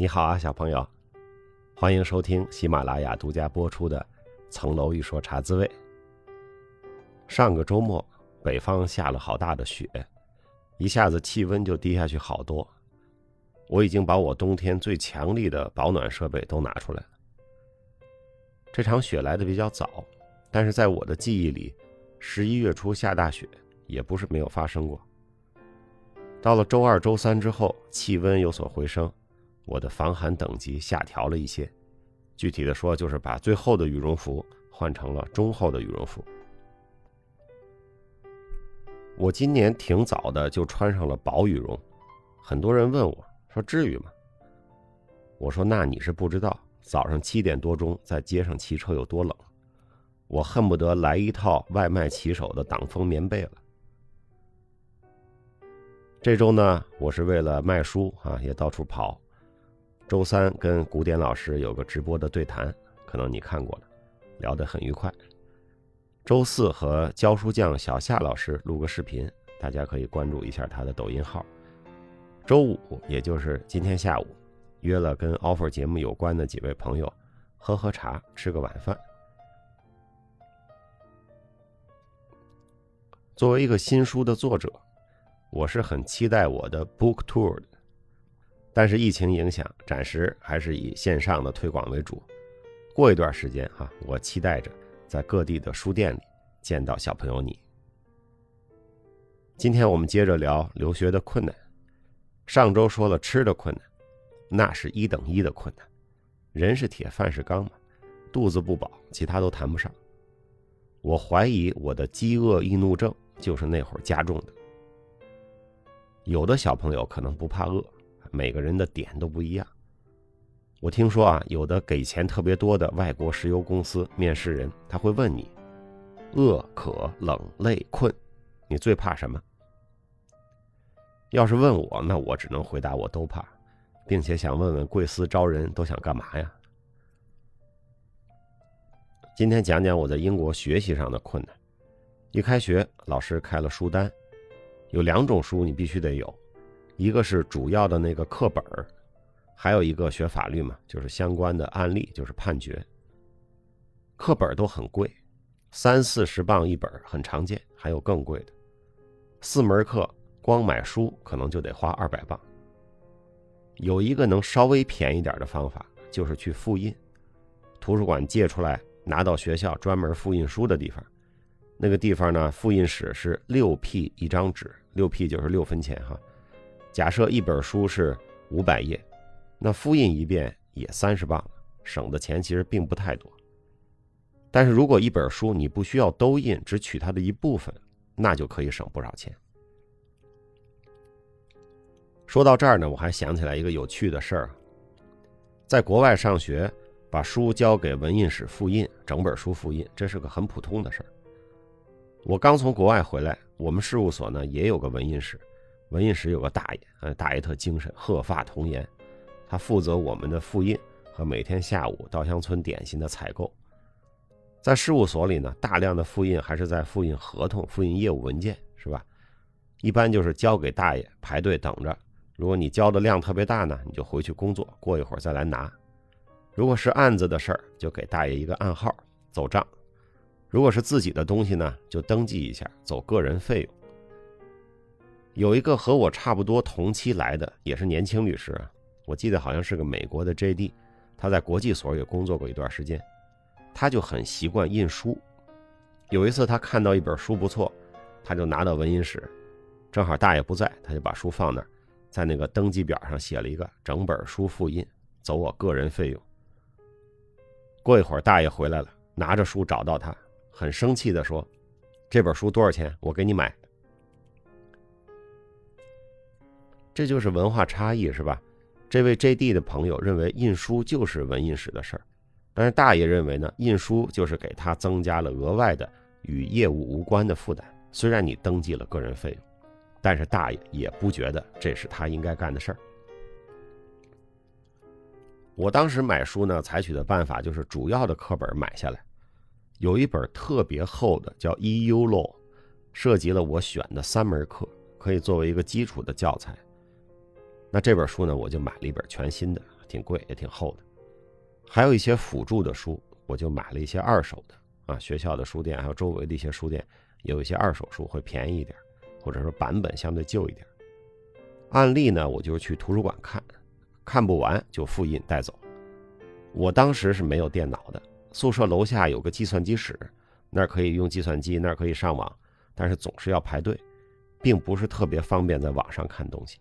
你好啊，小朋友，欢迎收听喜马拉雅独家播出的《层楼一说茶滋味》。上个周末，北方下了好大的雪，一下子气温就低下去好多。我已经把我冬天最强力的保暖设备都拿出来了。这场雪来的比较早，但是在我的记忆里，十一月初下大雪也不是没有发生过。到了周二、周三之后，气温有所回升，我的防寒等级下调了一些。具体的说，就是把最厚的羽绒服换成了中厚的羽绒服。我今年挺早的就穿上了薄羽绒，很多人问我说：“至于吗？”我说：“那你是不知道，早上七点多钟在街上骑车有多冷，我恨不得来一套外卖骑手的挡风棉被了。”这周呢，我是为了卖书啊，也到处跑。周三跟古典老师有个直播的对谈，可能你看过了，聊得很愉快。周四和教书匠小夏老师录个视频，大家可以关注一下他的抖音号。周五，也就是今天下午，约了跟 offer 节目有关的几位朋友喝喝茶，吃个晚饭。作为一个新书的作者。我是很期待我的 book tour 的，但是疫情影响，暂时还是以线上的推广为主。过一段时间哈，我期待着在各地的书店里见到小朋友你。今天我们接着聊留学的困难。上周说了吃的困难，那是一等一的困难。人是铁，饭是钢嘛，肚子不饱，其他都谈不上。我怀疑我的饥饿易怒症就是那会儿加重的。有的小朋友可能不怕饿，每个人的点都不一样。我听说啊，有的给钱特别多的外国石油公司面试人，他会问你：饿、渴、冷、累、困，你最怕什么？要是问我，那我只能回答我都怕，并且想问问贵司招人都想干嘛呀？今天讲讲我在英国学习上的困难。一开学，老师开了书单。有两种书你必须得有，一个是主要的那个课本儿，还有一个学法律嘛，就是相关的案例，就是判决。课本都很贵，三四十磅一本很常见，还有更贵的。四门课光买书可能就得花二百磅。有一个能稍微便宜点的方法，就是去复印，图书馆借出来，拿到学校专门复印书的地方。那个地方呢，复印室是六 P 一张纸。六 P 就是六分钱哈，假设一本书是五百页，那复印一遍也三十磅，省的钱其实并不太多。但是如果一本书你不需要都印，只取它的一部分，那就可以省不少钱。说到这儿呢，我还想起来一个有趣的事儿，在国外上学，把书交给文印室复印，整本书复印，这是个很普通的事儿。我刚从国外回来。我们事务所呢也有个文印室，文印室有个大爷，呃，大爷特精神，鹤发童颜，他负责我们的复印和每天下午稻香村点心的采购。在事务所里呢，大量的复印还是在复印合同、复印业务文件，是吧？一般就是交给大爷排队等着。如果你交的量特别大呢，你就回去工作，过一会儿再来拿。如果是案子的事儿，就给大爷一个暗号，走账。如果是自己的东西呢，就登记一下，走个人费用。有一个和我差不多同期来的，也是年轻律师，我记得好像是个美国的 J.D.，他在国际所也工作过一段时间，他就很习惯印书。有一次他看到一本书不错，他就拿到文印室，正好大爷不在，他就把书放那儿，在那个登记表上写了一个整本书复印，走我个人费用。过一会儿大爷回来了，拿着书找到他。很生气的说：“这本书多少钱？我给你买。”这就是文化差异，是吧？这位 J.D 的朋友认为印书就是文印史的事儿，但是大爷认为呢，印书就是给他增加了额外的与业务无关的负担。虽然你登记了个人费用，但是大爷也不觉得这是他应该干的事儿。我当时买书呢，采取的办法就是主要的课本买下来。有一本特别厚的，叫 EU Law，涉及了我选的三门课，可以作为一个基础的教材。那这本书呢，我就买了一本全新的，挺贵也挺厚的。还有一些辅助的书，我就买了一些二手的啊，学校的书店还有周围的一些书店有一些二手书会便宜一点，或者说版本相对旧一点。案例呢，我就是去图书馆看，看不完就复印带走。我当时是没有电脑的，宿舍楼下有个计算机室，那儿可以用计算机，那儿可以上网，但是总是要排队，并不是特别方便在网上看东西。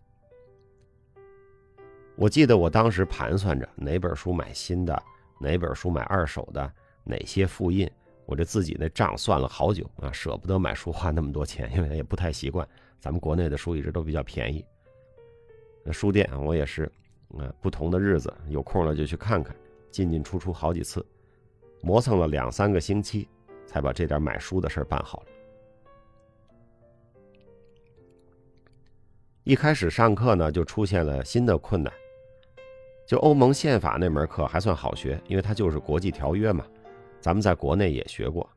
我记得我当时盘算着哪本书买新的，哪本书买二手的，哪些复印，我这自己那账算了好久啊，舍不得买书花那么多钱，因为也不太习惯，咱们国内的书一直都比较便宜。那书店我也是，啊，不同的日子有空了就去看看，进进出出好几次，磨蹭了两三个星期，才把这点买书的事办好了。一开始上课呢，就出现了新的困难。就欧盟宪法那门课还算好学，因为它就是国际条约嘛，咱们在国内也学过。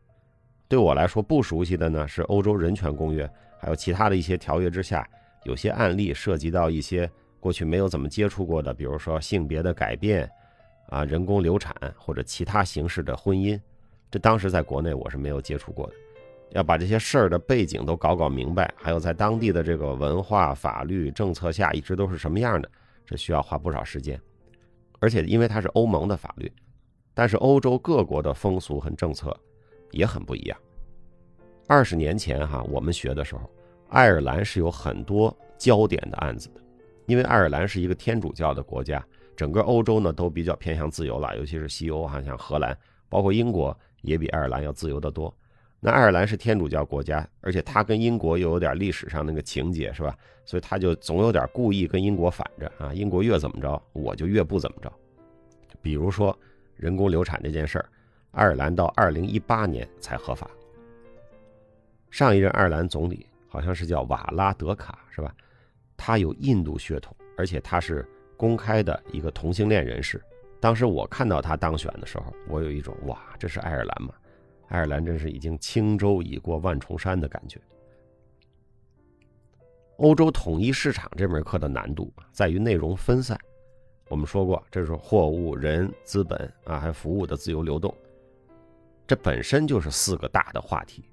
对我来说不熟悉的呢，是欧洲人权公约，还有其他的一些条约之下。有些案例涉及到一些过去没有怎么接触过的，比如说性别的改变，啊，人工流产或者其他形式的婚姻，这当时在国内我是没有接触过的。要把这些事儿的背景都搞搞明白，还有在当地的这个文化、法律政策下一直都是什么样的，这需要花不少时间。而且因为它是欧盟的法律，但是欧洲各国的风俗和政策也很不一样。二十年前哈，我们学的时候。爱尔兰是有很多焦点的案子的，因为爱尔兰是一个天主教的国家，整个欧洲呢都比较偏向自由了，尤其是西欧哈，像荷兰，包括英国也比爱尔兰要自由得多。那爱尔兰是天主教国家，而且它跟英国又有点历史上那个情节，是吧？所以他就总有点故意跟英国反着啊，英国越怎么着，我就越不怎么着。比如说人工流产这件事儿，爱尔兰到二零一八年才合法。上一任爱尔兰总理。好像是叫瓦拉德卡是吧？他有印度血统，而且他是公开的一个同性恋人士。当时我看到他当选的时候，我有一种哇，这是爱尔兰吗？爱尔兰真是已经轻舟已过万重山的感觉。欧洲统一市场这门课的难度在于内容分散。我们说过，这是货物、人、资本啊，还服务的自由流动，这本身就是四个大的话题。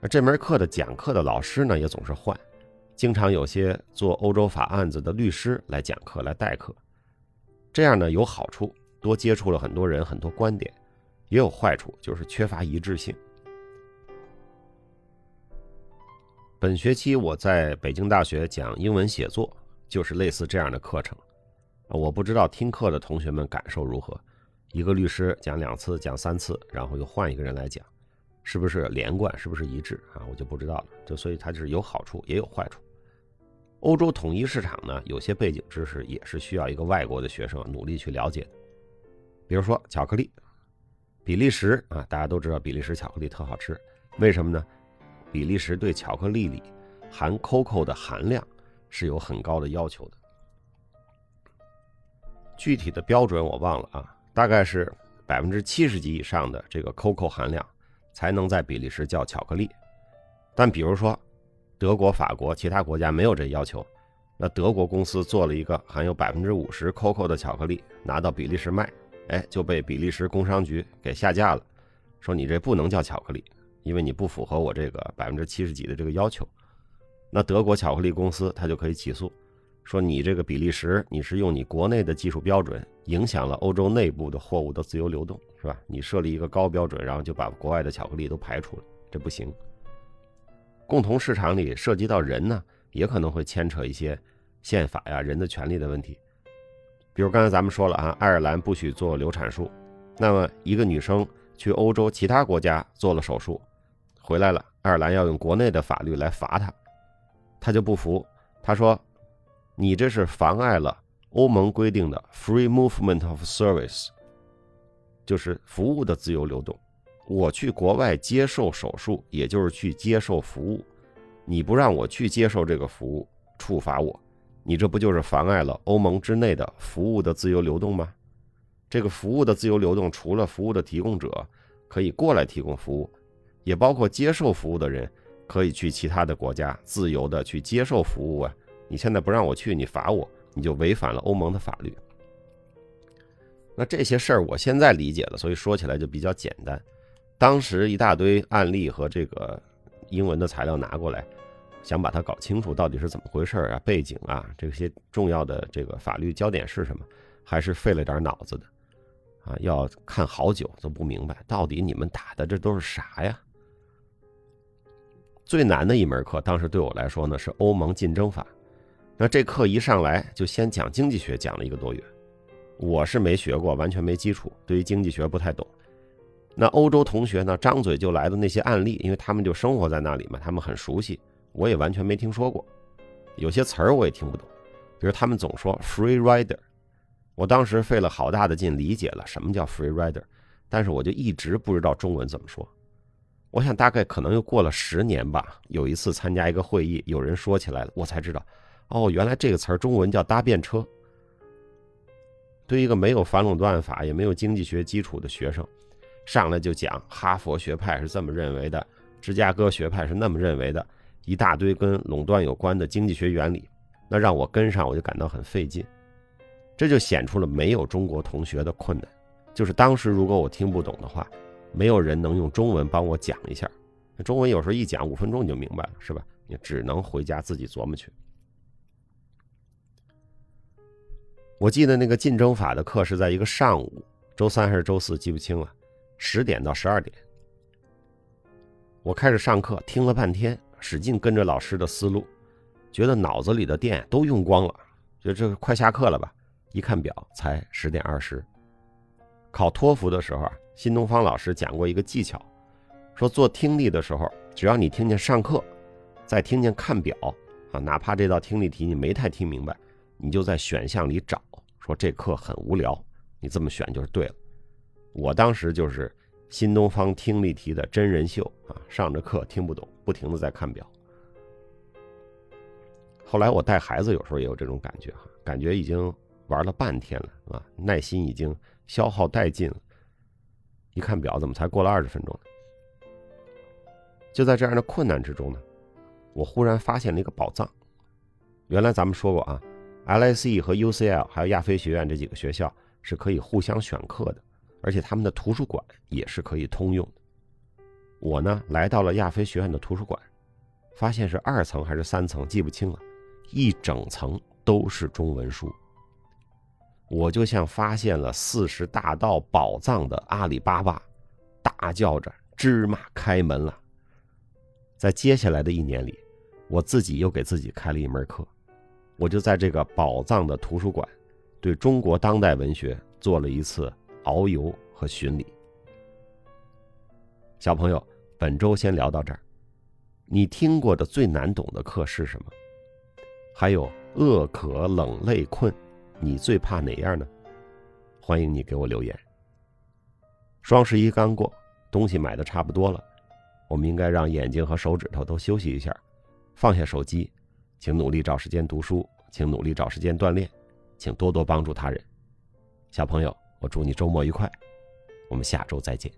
而这门课的讲课的老师呢，也总是换，经常有些做欧洲法案子的律师来讲课来代课，这样呢有好处，多接触了很多人很多观点，也有坏处，就是缺乏一致性。本学期我在北京大学讲英文写作，就是类似这样的课程，我不知道听课的同学们感受如何，一个律师讲两次讲三次，然后又换一个人来讲。是不是连贯？是不是一致啊？我就不知道了。就所以它就是有好处也有坏处。欧洲统一市场呢，有些背景知识也是需要一个外国的学生努力去了解的。比如说巧克力，比利时啊，大家都知道比利时巧克力特好吃，为什么呢？比利时对巧克力里含 COCO 的含量是有很高的要求的。具体的标准我忘了啊，大概是百分之七十级以上的这个 COCO 含量。才能在比利时叫巧克力，但比如说德国、法国其他国家没有这要求，那德国公司做了一个含有百分之五十 COCO 的巧克力，拿到比利时卖，哎，就被比利时工商局给下架了，说你这不能叫巧克力，因为你不符合我这个百分之七十几的这个要求。那德国巧克力公司他就可以起诉，说你这个比利时你是用你国内的技术标准影响了欧洲内部的货物的自由流动。是吧？你设立一个高标准，然后就把国外的巧克力都排除了，这不行。共同市场里涉及到人呢，也可能会牵扯一些宪法呀、人的权利的问题。比如刚才咱们说了啊，爱尔兰不许做流产术，那么一个女生去欧洲其他国家做了手术，回来了，爱尔兰要用国内的法律来罚她，她就不服，她说：“你这是妨碍了欧盟规定的 free movement of service。”就是服务的自由流动，我去国外接受手术，也就是去接受服务，你不让我去接受这个服务，处罚我，你这不就是妨碍了欧盟之内的服务的自由流动吗？这个服务的自由流动，除了服务的提供者可以过来提供服务，也包括接受服务的人可以去其他的国家自由的去接受服务啊！你现在不让我去，你罚我，你就违反了欧盟的法律。那这些事儿我现在理解了，所以说起来就比较简单。当时一大堆案例和这个英文的材料拿过来，想把它搞清楚到底是怎么回事啊，背景啊，这些重要的这个法律焦点是什么，还是费了点脑子的啊，要看好久都不明白到底你们打的这都是啥呀。最难的一门课，当时对我来说呢是欧盟竞争法。那这课一上来就先讲经济学，讲了一个多月。我是没学过，完全没基础，对于经济学不太懂。那欧洲同学呢，张嘴就来的那些案例，因为他们就生活在那里嘛，他们很熟悉，我也完全没听说过。有些词儿我也听不懂，比如他们总说 free rider，我当时费了好大的劲理解了什么叫 free rider，但是我就一直不知道中文怎么说。我想大概可能又过了十年吧，有一次参加一个会议，有人说起来了，我才知道，哦，原来这个词儿中文叫搭便车。对一个没有反垄断法也没有经济学基础的学生，上来就讲哈佛学派是这么认为的，芝加哥学派是那么认为的，一大堆跟垄断有关的经济学原理，那让我跟上我就感到很费劲，这就显出了没有中国同学的困难，就是当时如果我听不懂的话，没有人能用中文帮我讲一下，中文有时候一讲五分钟你就明白了，是吧？你只能回家自己琢磨去。我记得那个竞争法的课是在一个上午，周三还是周四记不清了，十点到十二点。我开始上课，听了半天，使劲跟着老师的思路，觉得脑子里的电都用光了，觉得这快下课了吧？一看表，才十点二十。考托福的时候啊，新东方老师讲过一个技巧，说做听力的时候，只要你听见上课，再听见看表啊，哪怕这道听力题你没太听明白。你就在选项里找，说这课很无聊，你这么选就是对了。我当时就是新东方听力题的真人秀啊，上着课听不懂，不停的在看表。后来我带孩子有时候也有这种感觉哈，感觉已经玩了半天了啊，耐心已经消耗殆尽了。一看表，怎么才过了二十分钟？就在这样的困难之中呢，我忽然发现了一个宝藏。原来咱们说过啊。LSE 和 UCL 还有亚非学院这几个学校是可以互相选课的，而且他们的图书馆也是可以通用的。我呢来到了亚非学院的图书馆，发现是二层还是三层记不清了，一整层都是中文书。我就像发现了四十大盗宝藏的阿里巴巴，大叫着芝麻开门了。在接下来的一年里，我自己又给自己开了一门课。我就在这个宝藏的图书馆，对中国当代文学做了一次遨游和巡礼。小朋友，本周先聊到这儿。你听过的最难懂的课是什么？还有饿渴冷累困，你最怕哪样呢？欢迎你给我留言。双十一刚过，东西买的差不多了，我们应该让眼睛和手指头都休息一下，放下手机。请努力找时间读书，请努力找时间锻炼，请多多帮助他人。小朋友，我祝你周末愉快，我们下周再见。